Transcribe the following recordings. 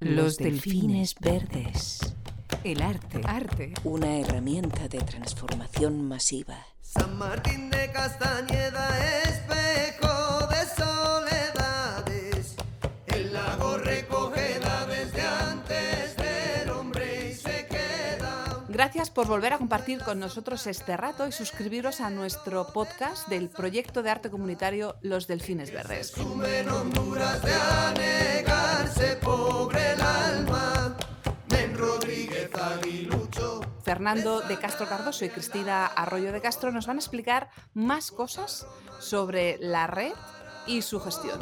Los delfines verdes. El arte. Arte. Una herramienta de transformación masiva. San Martín de Castañeda, espejo Gracias por volver a compartir con nosotros este rato y suscribiros a nuestro podcast del proyecto de arte comunitario Los Delfines Verdes. Fernando de Castro Cardoso y Cristina Arroyo de Castro nos van a explicar más cosas sobre la red y su gestión.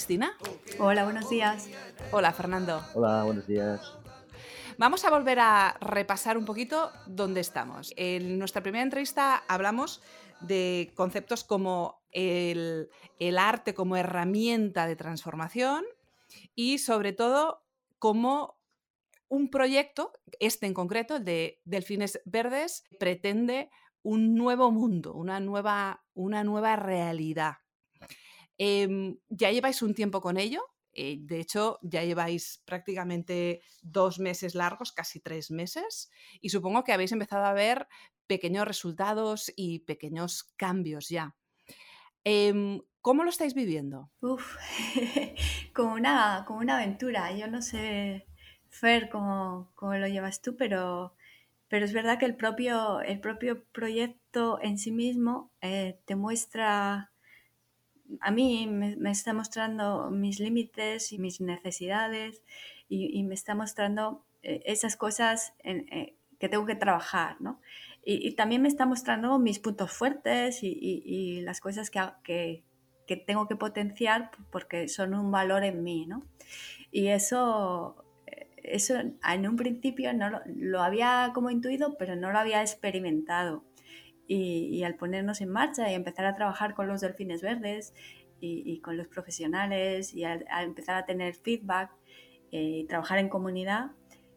Cristina. Hola, buenos días. Hola Fernando. Hola, buenos días. Vamos a volver a repasar un poquito dónde estamos. En nuestra primera entrevista hablamos de conceptos como el, el arte como herramienta de transformación y sobre todo como un proyecto, este en concreto, el de Delfines Verdes, pretende un nuevo mundo, una nueva, una nueva realidad. Em, ya lleváis un tiempo con ello, eh, de hecho ya lleváis prácticamente dos meses largos, casi tres meses, y supongo que habéis empezado a ver pequeños resultados y pequeños cambios ya. Em, ¿Cómo lo estáis viviendo? Uf, como una, como una aventura. Yo no sé, Fer, cómo, cómo lo llevas tú, pero, pero es verdad que el propio, el propio proyecto en sí mismo eh, te muestra, a mí me, está mostrando mis límites y mis necesidades y, me está mostrando eh, esas cosas eh, que tengo que trabajar, ¿no? Y, también me está mostrando mis puntos fuertes y, las cosas que, que tengo que potenciar porque son un valor en mí, ¿no? Y eso, eh, eso en un principio no lo, lo había como intuido, pero no lo había experimentado. Y, al ponernos en marcha y empezar a trabajar con los delfines verdes y, y con los profesionales y al, empezar a tener feedback eh, y trabajar en comunidad,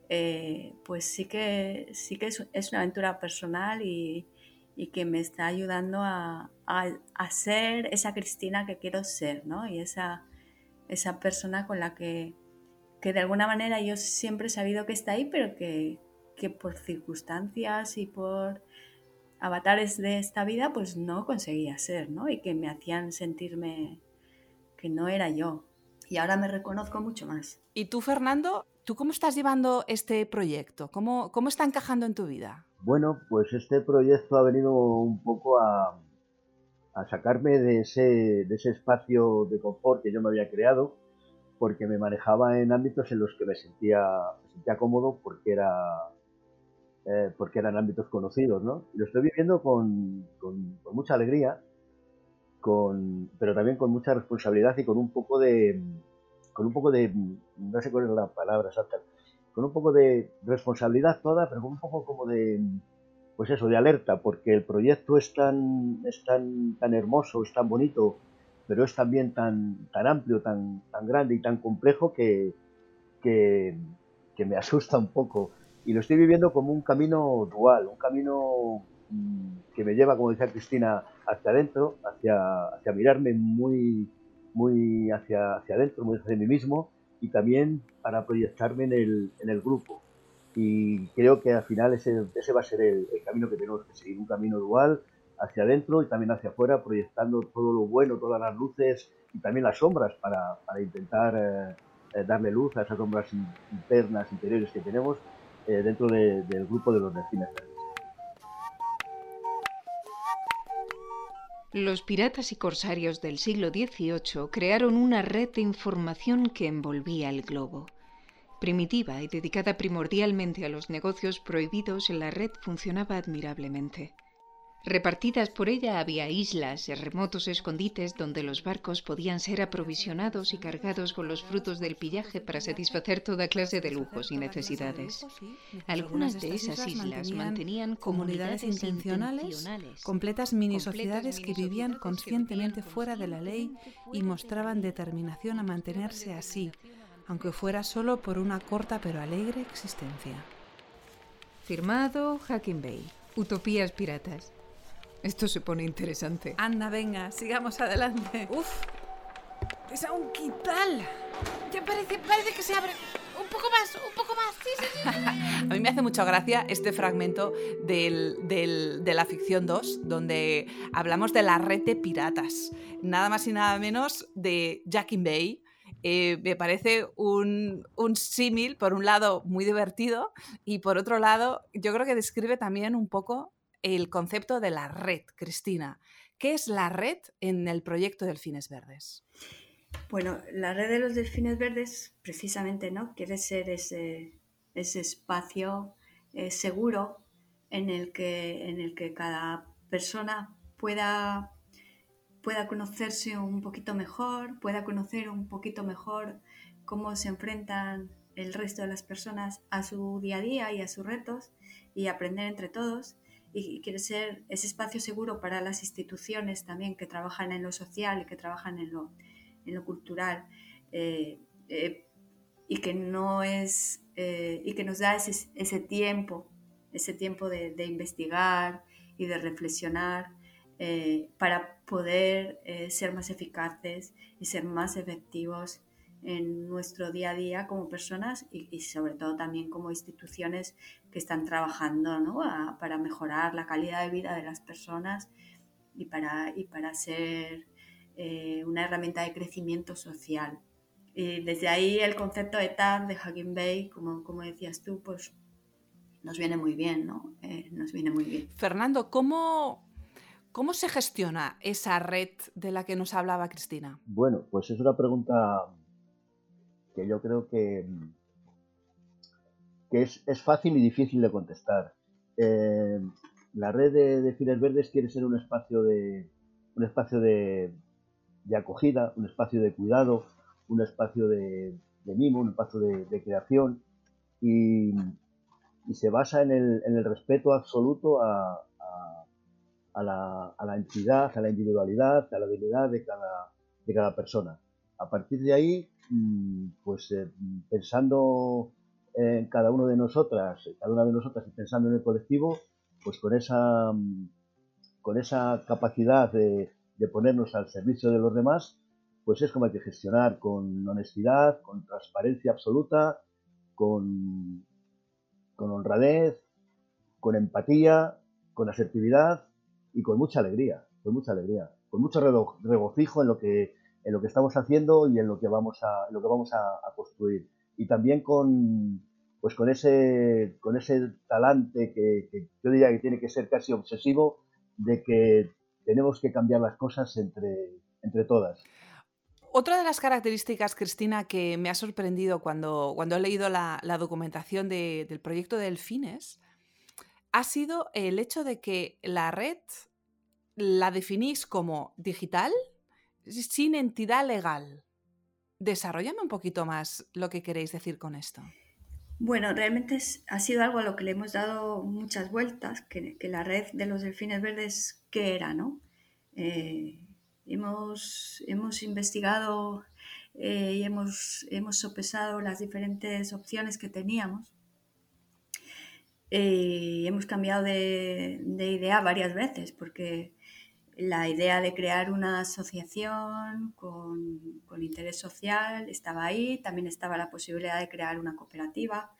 eh, pues sí que, sí que es, una aventura personal y, que me está ayudando a, a, a ser esa Cristina que quiero ser, ¿no? Y esa, esa persona con la que, que de alguna manera yo siempre he sabido que está ahí, pero que, que por circunstancias y por avatares de esta vida, pues no conseguía ser, ¿no? Y que me hacían sentirme que no era yo. Y ahora me reconozco mucho más. Y tú, Fernando, ¿tú cómo estás llevando este proyecto? ¿Cómo, cómo está encajando en tu vida? Bueno, pues este proyecto ha venido un poco a, a sacarme de ese, de ese espacio de confort que yo me había creado, porque me manejaba en ámbitos en los que me sentía, me sentía cómodo porque, era, eh, porque eran ámbitos conocidos, ¿no? Lo estoy viviendo con, mucha alegría, con, pero también con mucha responsabilidad y con un poco de, con un poco de, no sé cuál es la palabra exacta, con un poco de responsabilidad toda, pero con un poco como de, pues eso, de alerta, porque el proyecto es tan, es tan, tan hermoso, es tan bonito, pero es también tan, tan amplio, tan, tan grande y tan complejo que, que me asusta un poco. Y lo estoy viviendo como un camino dual, un camino mm, que me lleva, como decía Cristina, hacia adentro, hacia, hacia mirarme muy, muy hacia, hacia adentro, muy hacia mí mismo, y también para proyectarme en el, en el grupo. Y creo que al final ese, ese va a ser el, el camino que tenemos que seguir, un camino dual hacia adentro y también hacia afuera, proyectando todo lo bueno, todas las luces y también las sombras para, para intentar eh, eh, darle luz a esas sombras in- internas, interiores que tenemos eh, dentro de- del grupo de los delfines. Los piratas y corsarios del siglo XVIII crearon una red de información que envolvía el globo. Primitiva y dedicada primordialmente a los negocios prohibidos, la red funcionaba admirablemente. Repartidas por ella había islas, remotos escondites donde los barcos podían ser aprovisionados y cargados con los frutos del pillaje para satisfacer toda clase de lujos y necesidades. Algunas de esas islas mantenían comunidades intencionales, completas mini sociedades que vivían conscientemente fuera de la ley y mostraban determinación a mantenerse así, aunque fuera solo por una corta pero alegre existencia. Firmado Hacking Bay. Utopías piratas. Esto se pone interesante. Anda, venga, sigamos adelante. Uf, es un quital. Ya parece, parece que se abre un poco más, un poco más. Sí, sí, sí. A mí me hace mucha gracia este fragmento del- del- de la ficción 2, donde hablamos de la red de piratas. Nada más y nada menos de Jackin Bay. Eh, me parece un, un símil, por un lado, muy divertido y por otro lado, yo creo que describe también un poco el concepto de la red, Cristina. ¿Qué es la red en el proyecto Delfines Verdes? Bueno, la red de los delfines verdes, precisamente, ¿no? Quiere ser ese, espacio eh, seguro en el, que, en el que cada persona pueda, pueda conocerse un poquito mejor, pueda conocer un poquito mejor cómo se enfrentan el resto de las personas a su día a día y a sus retos y aprender entre todos. Y quiere ser ese espacio seguro para las instituciones también que trabajan en lo social y que trabajan en lo, en lo cultural eh, eh, y que no es eh, y que nos da ese, ese tiempo ese tiempo de, investigar y de reflexionar para poder ser más eficaces y ser más efectivos en nuestro día a día como personas y, y sobre todo también como instituciones que están trabajando ¿no? a, para mejorar la calidad de vida de las personas y para, y para ser eh, una herramienta de crecimiento social. Y desde ahí el concepto de TAP, de Hugging Bay, como, como decías tú, pues nos viene muy bien, ¿no? Eh, nos viene muy bien. Fernando, ¿cómo, ¿cómo se gestiona esa red de la que nos hablaba Cristina? Bueno, pues es una pregunta que yo creo que, que es, es, fácil y difícil de contestar. Eh, la red de, de Fines Verdes quiere ser un espacio de, un espacio de, de acogida, un espacio de cuidado, un espacio de, de mimo, un espacio de, de creación y, y, se basa en el, en el respeto absoluto a, a, a, la, a, la, entidad, a la individualidad, a la dignidad de cada, de cada persona. A partir de ahí, pues eh, pensando en cada uno de nosotras, cada una de nosotras y pensando en el colectivo, pues con esa, con esa capacidad de, de ponernos al servicio de los demás, pues es como hay que gestionar con honestidad, con transparencia absoluta, con, con honradez, con empatía, con asertividad y con mucha alegría, con mucha alegría, con mucho regocijo en lo que, en lo que estamos haciendo y en lo que vamos a, lo que vamos a, construir. Y también con, pues con ese, con ese talante que, yo diría que tiene que ser casi obsesivo de que tenemos que cambiar las cosas entre, entre todas. Otra de las características, Cristina, que me ha sorprendido cuando, cuando he leído la, documentación de, del proyecto de Delfines ha sido el hecho de que la red la definís como digital sin entidad legal. Desarrollame un poquito más lo que queréis decir con esto. Bueno, realmente ha sido algo a lo que le hemos dado muchas vueltas, que, la red de los delfines verdes, ¿qué era? ¿no? Eh, hemos, hemos investigado eh, y hemos, hemos sopesado las diferentes opciones que teníamos. Eh, hemos cambiado de, idea varias veces porque la idea de crear una asociación con, con, interés social estaba ahí, también estaba la posibilidad de crear una cooperativa,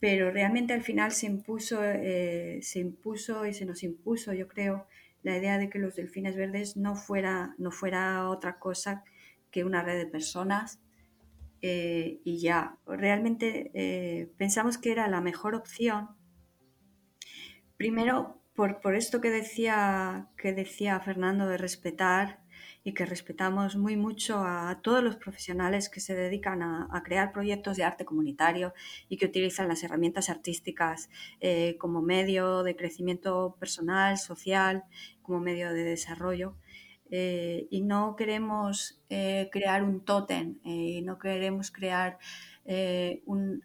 pero realmente al final se impuso, eh, se impuso y se nos impuso, yo creo, la idea de que los delfines verdes no fuera, no fuera otra cosa que una red de personas eh, y ya, realmente eh, pensamos que era la mejor opción. Primero, por, por, esto que decía, que decía Fernando de respetar y que respetamos muy mucho a todos los profesionales que se dedican a, crear proyectos de arte comunitario y que utilizan las herramientas artísticas eh, como medio de crecimiento personal, social, como medio de desarrollo. Eh, y no queremos eh, crear un tótem, eh, no queremos crear un,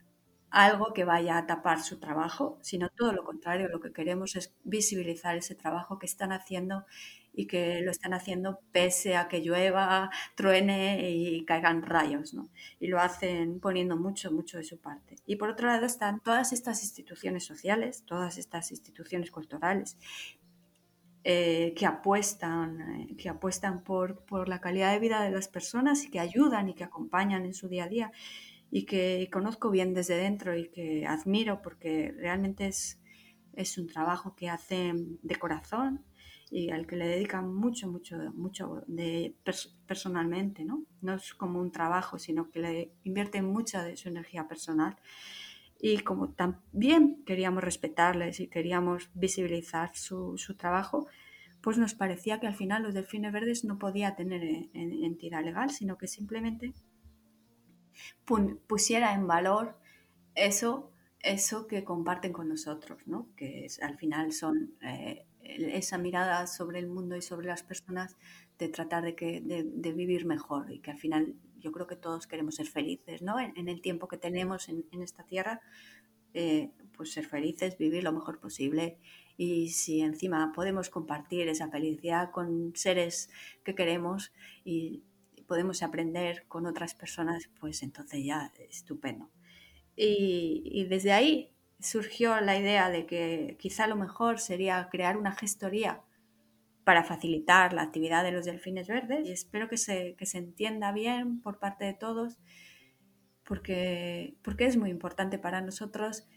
algo que vaya a tapar su trabajo, sino todo lo contrario, lo que queremos es visibilizar ese trabajo que están haciendo y que lo están haciendo pese a que llueva, truene y caigan rayos, ¿no? Y lo hacen poniendo mucho, mucho de su parte. Y por otro lado están todas estas instituciones sociales, todas estas instituciones culturales eh, que apuestan, eh, que apuestan por, por, la calidad de vida de las personas y que ayudan y que acompañan en su día a día y que conozco bien desde dentro y que admiro porque realmente es, es un trabajo que hacen de corazón y al que le dedican mucho, mucho, mucho de, personalmente, ¿no? No es como un trabajo, sino que le invierten mucha de su energía personal. Y como también queríamos respetarles y queríamos visibilizar su, su trabajo, pues nos parecía que al final los delfines verdes no podía tener entidad legal, sino que simplemente pusiera en valor eso, eso que comparten con nosotros, ¿no? que es, al final son eh, esa mirada sobre el mundo y sobre las personas de tratar de, que, de, vivir mejor y que al final yo creo que todos queremos ser felices, ¿no? En, el tiempo que tenemos en, esta tierra, eh, pues ser felices, vivir lo mejor posible y si encima podemos compartir esa felicidad con seres que queremos y podemos aprender con otras personas, pues entonces ya estupendo. Y, y desde ahí surgió la idea de que quizá lo mejor sería crear una gestoría para facilitar la actividad de los delfines verdes y espero que se, que se entienda bien por parte de todos porque, porque es muy importante para nosotros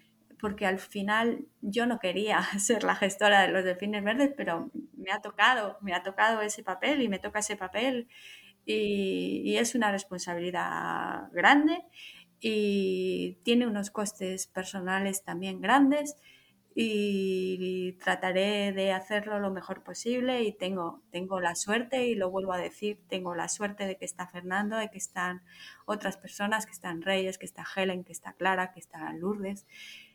porque al final yo no quería ser la gestora de los delfines verdes, pero me ha tocado, me ha tocado ese papel y me toca ese papel y, es una responsabilidad grande y tiene unos costes personales también grandes y trataré de hacerlo lo mejor posible y tengo, tengo la suerte y lo vuelvo a decir, tengo la suerte de que está Fernando, de que están otras personas, que están Reyes, que está Helen, que está Clara, que está Lourdes,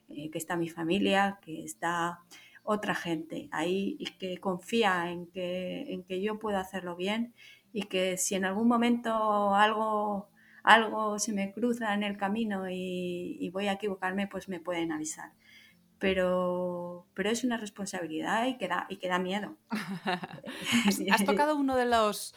eh, que está mi familia, que está otra gente ahí y que confía en que, en que yo puedo hacerlo bien y que si en algún momento algo algo se me cruza en el camino y, voy a equivocarme, pues me pueden avisar. Pero, pero es una responsabilidad y que da, y que da miedo. has, tocado uno de los,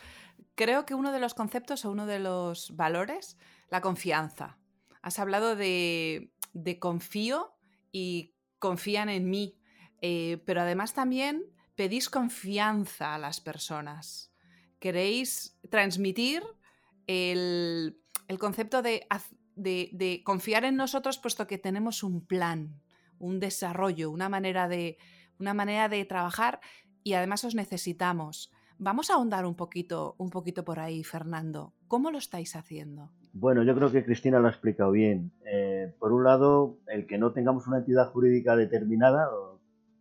creo que uno de los conceptos o uno de los valores, la confianza. Has hablado de, confío y confían en mí, eh, pero además también pedís confianza a las personas. Queréis transmitir el, el concepto de, de, confiar en nosotros puesto que tenemos un plan, un desarrollo, una manera de, una manera de trabajar y además os necesitamos. Vamos a ahondar un poquito, un poquito por ahí, Fernando. ¿Cómo lo estáis haciendo? Bueno, yo creo que Cristina lo ha explicado bien. Eh, por un lado, el que no tengamos una entidad jurídica determinada,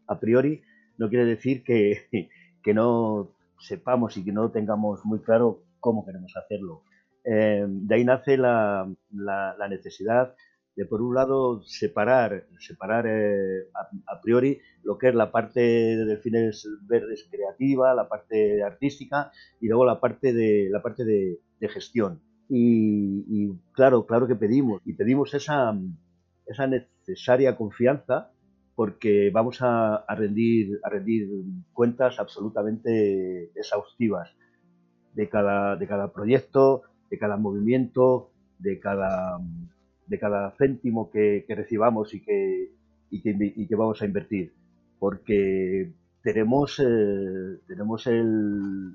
a priori, no quiere decir que, que no sepamos y que no tengamos muy claro cómo queremos hacerlo. Eh, de ahí nace la, necesidad de, por un lado, separar, separar eh, a, priori lo que es la parte de delfines verdes creativa, la parte artística y luego la parte de, la parte de, gestión. Y, claro, claro que pedimos, y pedimos esa, esa necesaria confianza porque vamos a, rendir, a rendir cuentas absolutamente exhaustivas de cada, de cada proyecto, de cada movimiento, de cada, de cada céntimo que, recibamos y que, y que, vamos a invertir. Porque tenemos, eh, tenemos el,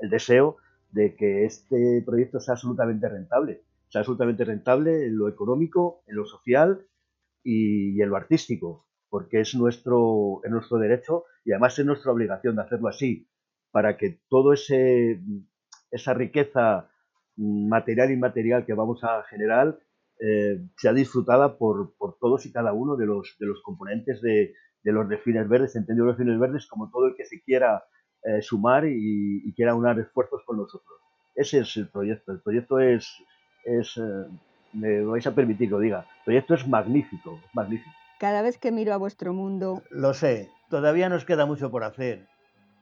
el deseo de que este proyecto sea absolutamente rentable. Sea absolutamente rentable en lo económico, en lo social y, en lo artístico, porque es nuestro, es nuestro derecho y además es nuestra obligación de hacerlo así, para que ese esa riqueza material y inmaterial que vamos a generar eh, sea disfrutada por, por, todos y cada uno de los, de los componentes de, de los delfines verdes, entendido los delfines verdes como todo el que se quiera eh, sumar y, quiera unar esfuerzos con nosotros. Ese es el proyecto. El proyecto es, es eh, me vais a permitir que lo diga, el proyecto es magnífico, magnífico. Cada vez que miro a vuestro mundo... Lo sé, todavía nos queda mucho por hacer.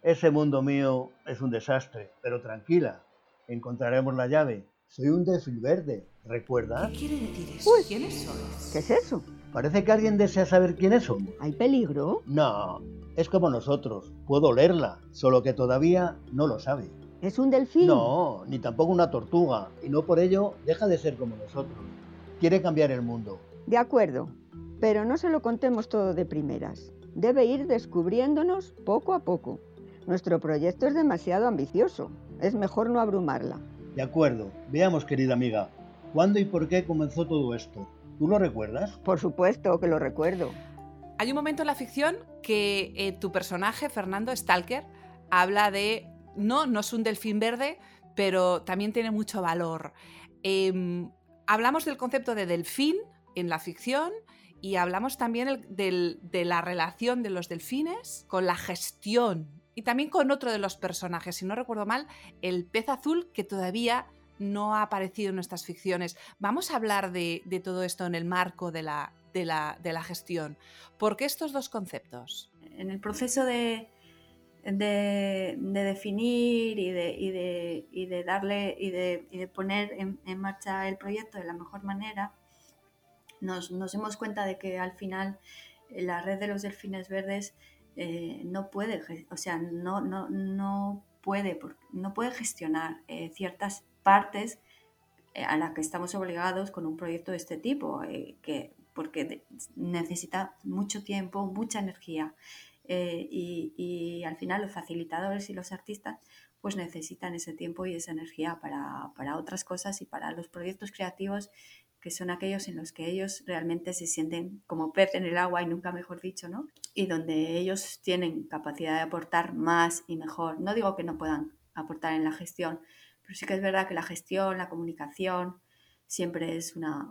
Ese mundo mío es un desastre, pero tranquila, encontraremos la llave. Soy un delfín verde, ¿recuerdas? ¿Qué quiere decir eso? ¿Quiénes sois? ¿Qué es eso? Parece que alguien desea saber quiénes somos. ¿Hay peligro? No, es como nosotros. Puedo leerla, solo que todavía no lo sabe. ¿Es un delfín? No, ni tampoco una tortuga, y no por ello deja de ser como nosotros. Quiere cambiar el mundo. De acuerdo, pero no se lo contemos todo de primeras. Debe ir descubriéndonos poco a poco. Nuestro proyecto es demasiado ambicioso. Es mejor no abrumarla. De acuerdo. Veamos, querida amiga. ¿Cuándo y por qué comenzó todo esto? ¿Tú lo recuerdas? Por supuesto que lo recuerdo. Hay un momento en la ficción que eh, tu personaje, Fernando Stalker, habla de, no, no es un delfín verde, pero también tiene mucho valor. Em, hablamos del concepto de delfín en la ficción y hablamos también de la relación de los delfines con la gestión y también con otro de los personajes, si no recuerdo mal, el pez azul que todavía no ha aparecido en nuestras ficciones. Vamos a hablar de, todo esto en el marco de la, de, la, gestión. ¿Por qué estos dos conceptos? En el proceso de, de, definir y de, de, darle y de, poner en, marcha el proyecto de la mejor manera, nos, nos dimos cuenta de que al final la red de los delfines verdes eh, no puede, o sea, no, no, no puede, no puede gestionar eh, ciertas partes eh, a las que estamos obligados con un proyecto de este tipo, que, porque necesita mucho tiempo, mucha energía. Y, y, al final los facilitadores y los artistas pues necesitan ese tiempo y esa energía para, para otras cosas y para los proyectos creativos que son aquellos en los que ellos realmente se sienten como pez en el agua y nunca mejor dicho, ¿no? Y donde ellos tienen capacidad de aportar más y mejor. No digo que no puedan aportar en la gestión, pero sí que es verdad que la gestión, la comunicación, siempre es una,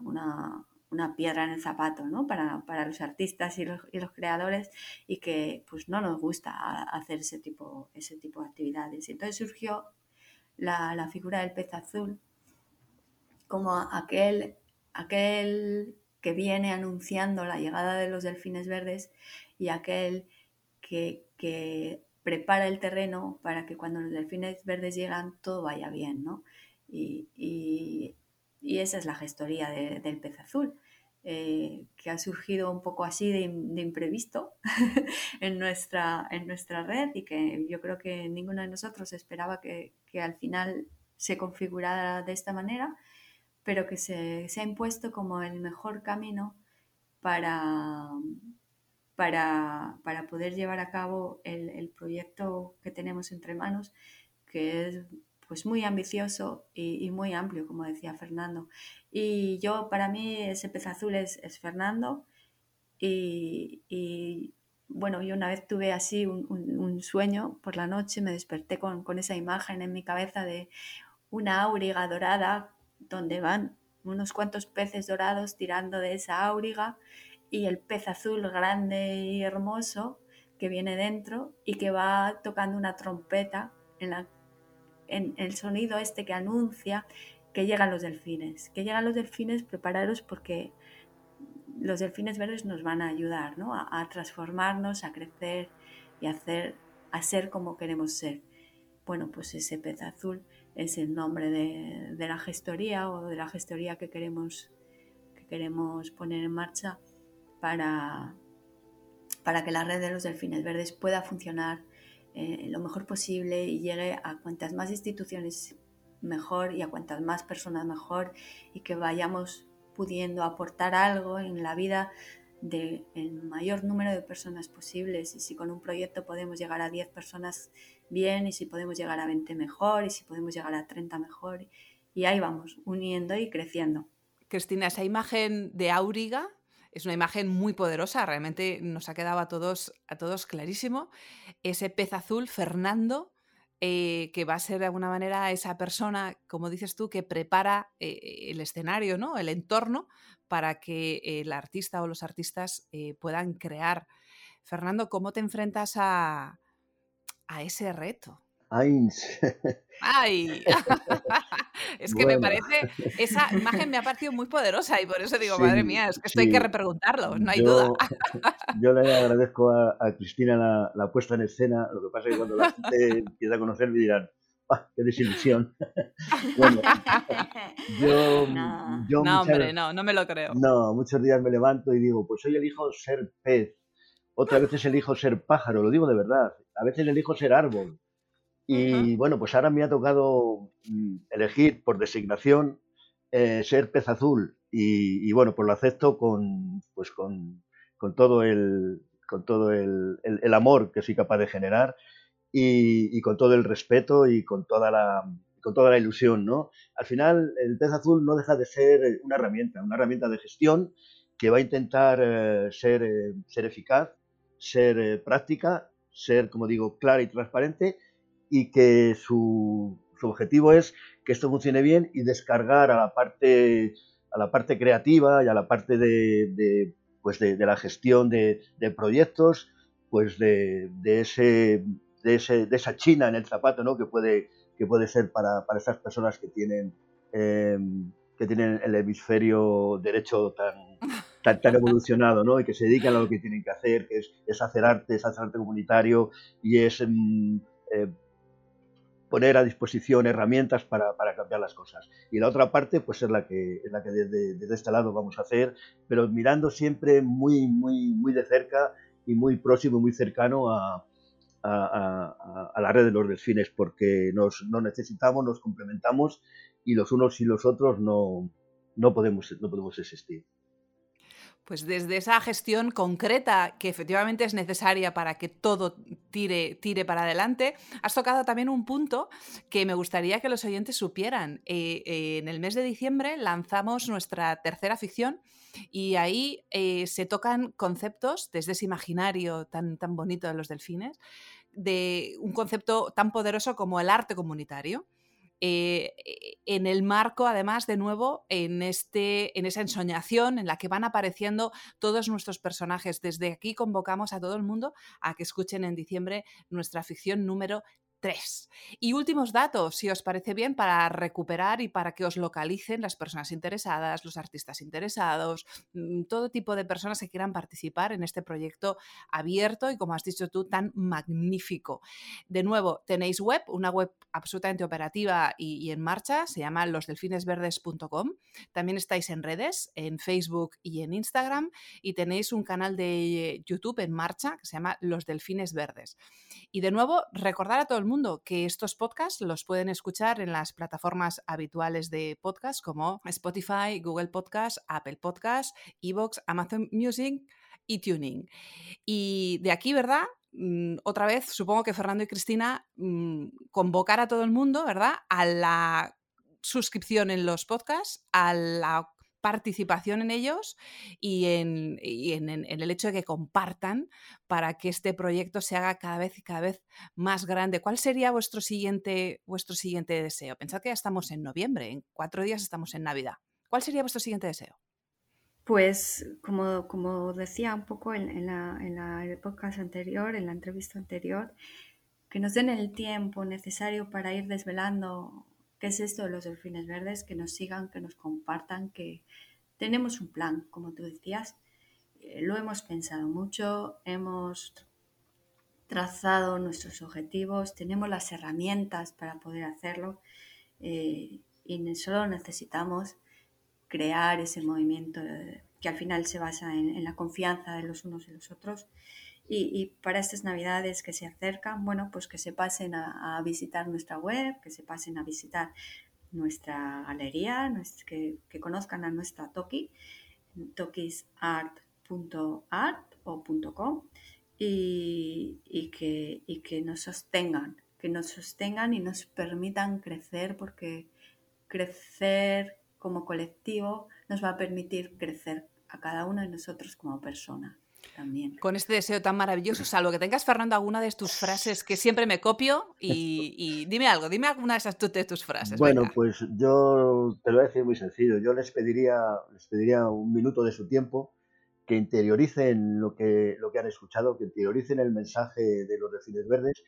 piedra en el zapato, ¿no? Para, los artistas y los, creadores y que pues no nos gusta hacer ese tipo, ese tipo de actividades. Entonces surgió la, la figura del pez azul como aquel aquel que viene anunciando la llegada de los delfines verdes y aquel que, prepara el terreno para que cuando los delfines verdes llegan todo vaya bien, ¿no? Y, esa es la gestoría del pez azul, eh, que ha surgido un poco así de, imprevisto en, nuestra, en nuestra red y que yo creo que ninguno de nosotros esperaba que, que al final se configurara de esta manera pero que se, ha impuesto como el mejor camino para, para, poder llevar a cabo el, proyecto que tenemos entre manos, que es pues muy ambicioso y, muy amplio, como decía Fernando. Y yo, para mí, ese pez azul es, Fernando. Y, bueno, yo una vez tuve así un, sueño por la noche, me desperté con, esa imagen en mi cabeza de una auriga dorada donde van unos cuantos peces dorados tirando de esa auriga y el pez azul grande y hermoso que viene dentro y que va tocando una trompeta en, la, en el sonido este que anuncia que llegan los delfines. Que llegan los delfines, prepararos porque los delfines verdes nos van a ayudar ¿no? a, transformarnos, a crecer y a, hacer, ser como queremos ser. Bueno, pues ese pez azul es el nombre de, la gestoría o de la gestoría que queremos, que queremos poner en marcha para, para que la red de los delfines verdes pueda funcionar eh, lo mejor posible y llegue a cuantas más instituciones mejor y a cuantas más personas mejor y que vayamos pudiendo aportar algo en la vida del mayor número de personas posibles y si con un proyecto podemos llegar a 10 personas bien y si podemos llegar a 20 mejor y si podemos llegar a 30 mejor y ahí vamos, uniendo y creciendo. Cristina, esa imagen de Auriga es una imagen muy poderosa, realmente nos ha quedado a todos, a todos clarísimo. Ese pez azul, Fernando, eh, que va a ser de alguna manera esa persona, como dices tú, que prepara eh, el escenario, ¿no? el entorno para que el artista o los artistas eh, puedan crear. Fernando, ¿cómo te enfrentas a, a ese reto? ¡Ay! es que me parece, esa imagen me ha parecido muy poderosa y por eso digo, madre mía, es que esto hay que repreguntarlo, no hay duda. yo le agradezco a, Cristina la, puesta en escena, lo que pasa es que cuando la gente empieza a conocerme dirán, ¡ah, qué desilusión! bueno, yo, no, no hombre, no, no me lo creo. No, muchos días me levanto y digo, pues hoy elijo ser pez, otras veces elijo ser pájaro, lo digo de verdad, a veces elijo ser árbol. Y bueno, pues ahora me ha tocado mm, elegir por designación eh, ser pez azul. Y, bueno, pues lo acepto con, pues con, todo el, con todo el, amor que soy capaz de generar y, con todo el respeto y con toda la con toda la ilusión, ¿no? Al final, el pez azul no deja de ser una herramienta, una herramienta de gestión que va a intentar eh, ser, eh, ser eficaz, ser eh, práctica, ser, como digo, clara y transparente y que su, su objetivo es que esto funcione bien y descargar a la parte, a la parte creativa y a la parte de, pues de, la gestión de, proyectos, pues de, ese, de, ese, de esa china en el zapato ¿no? que, puede, que puede ser para, para esas personas que tienen, em, que tienen el hemisferio derecho tan, tan, evolucionado ¿no? y que se dedican a lo que tienen que hacer, que es, hacer arte, es hacer arte comunitario y es... Em, eh, poner a disposición herramientas para, cambiar las cosas. Y la otra parte, pues es la que, la que desde, este lado vamos a hacer, pero mirando siempre muy, muy, muy de cerca y muy próximo, muy cercano a, la red de los delfines, porque nos, necesitamos, nos complementamos y los unos y los otros no, no, podemos, no podemos existir. Pues desde esa gestión concreta que efectivamente es necesaria para que todo tire, tire para adelante, has tocado también un punto que me gustaría que los oyentes supieran. Eh, eh, en el mes de diciembre lanzamos nuestra tercera ficción y ahí eh, se tocan conceptos desde ese imaginario tan, tan bonito de los delfines, de un concepto tan poderoso como el arte comunitario. Eh, e, en el marco, además, de nuevo, en, este, en esa ensoñación en la que van apareciendo todos nuestros personajes. Desde aquí convocamos a todo el mundo a que escuchen en diciembre nuestra ficción número Y últimos datos, si os parece bien, para recuperar y para que os localicen las personas interesadas, los artistas interesados, mm, todo tipo de personas que quieran participar en este proyecto abierto y, como has dicho tú, tan magnífico. De nuevo, tenéis web, una web absolutamente operativa y, en marcha, se llama losdelfinesverdes.com. También estáis en redes, en Facebook y en Instagram, y tenéis un canal de YouTube en marcha que se llama Los Delfines Verdes. Y de nuevo, recordar a todo el mundo que estos podcasts los pueden escuchar en las plataformas habituales de podcast como Spotify, Google Podcast, Apple Podcast, Evox, Amazon Music y Tuning. Y de aquí, ¿verdad? Mm, otra vez, supongo que Fernando y Cristina mm, convocar a todo el mundo, ¿verdad? A la suscripción en los podcasts, a la participación en ellos y, en, el hecho de que compartan para que este proyecto se haga cada vez y cada vez más grande. ¿Cuál sería vuestro siguiente, vuestro siguiente deseo? Pensad que ya estamos en noviembre, en cuatro días estamos en Navidad. ¿Cuál sería vuestro siguiente deseo? Pues como, como decía un poco en, la, en la podcast anterior, en la entrevista anterior, que nos den el tiempo necesario para ir desvelando qué es esto de los delfines verdes, que nos sigan, que nos compartan, que tenemos un plan, como tú decías, eh, lo hemos pensado mucho, hemos trazado nuestros objetivos, tenemos las herramientas para poder hacerlo eh, y solo necesitamos crear ese movimiento eh, que al final se basa en, la confianza de los unos y los otros. Y, para estas navidades que se acercan, bueno, pues que se pasen a, visitar nuestra web, que se pasen a visitar nuestra galería, que, que, conozcan a nuestra Toki, tokisart.art o .com y, y, que, y que nos sostengan, que nos sostengan y nos permitan crecer porque crecer como colectivo nos va a permitir crecer a cada uno de nosotros como persona. También. Con este deseo tan maravilloso, salvo que tengas, Fernando, alguna de tus frases que siempre me copio y, dime algo, dime alguna de esas de tus frases. Bueno, pues yo te lo voy a decir muy sencillo. Yo les pediría, les pediría un minuto de su tiempo, que interioricen lo que, lo que han escuchado, que interioricen el mensaje de los delfines verdes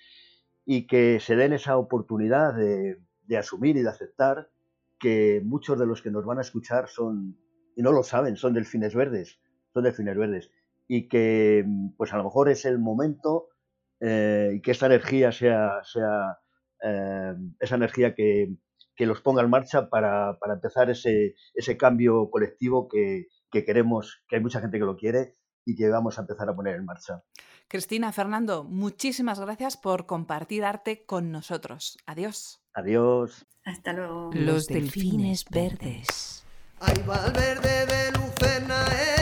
y que se den esa oportunidad de, de asumir y de aceptar que muchos de los que nos van a escuchar son, y no lo saben, son delfines verdes, son delfines verdes, y que pues a lo mejor es el momento eh, y que esta energía sea, sea eh, esa energía que, que, los ponga en marcha para, para empezar ese, ese, cambio colectivo que, que queremos, que hay mucha gente que lo quiere y que vamos a empezar a poner en marcha. Cristina, Fernando, muchísimas gracias por compartir arte con nosotros. Adiós. Adiós. Hasta luego. Los delfines verdes. Ahí va el verde de Lucena. Eh.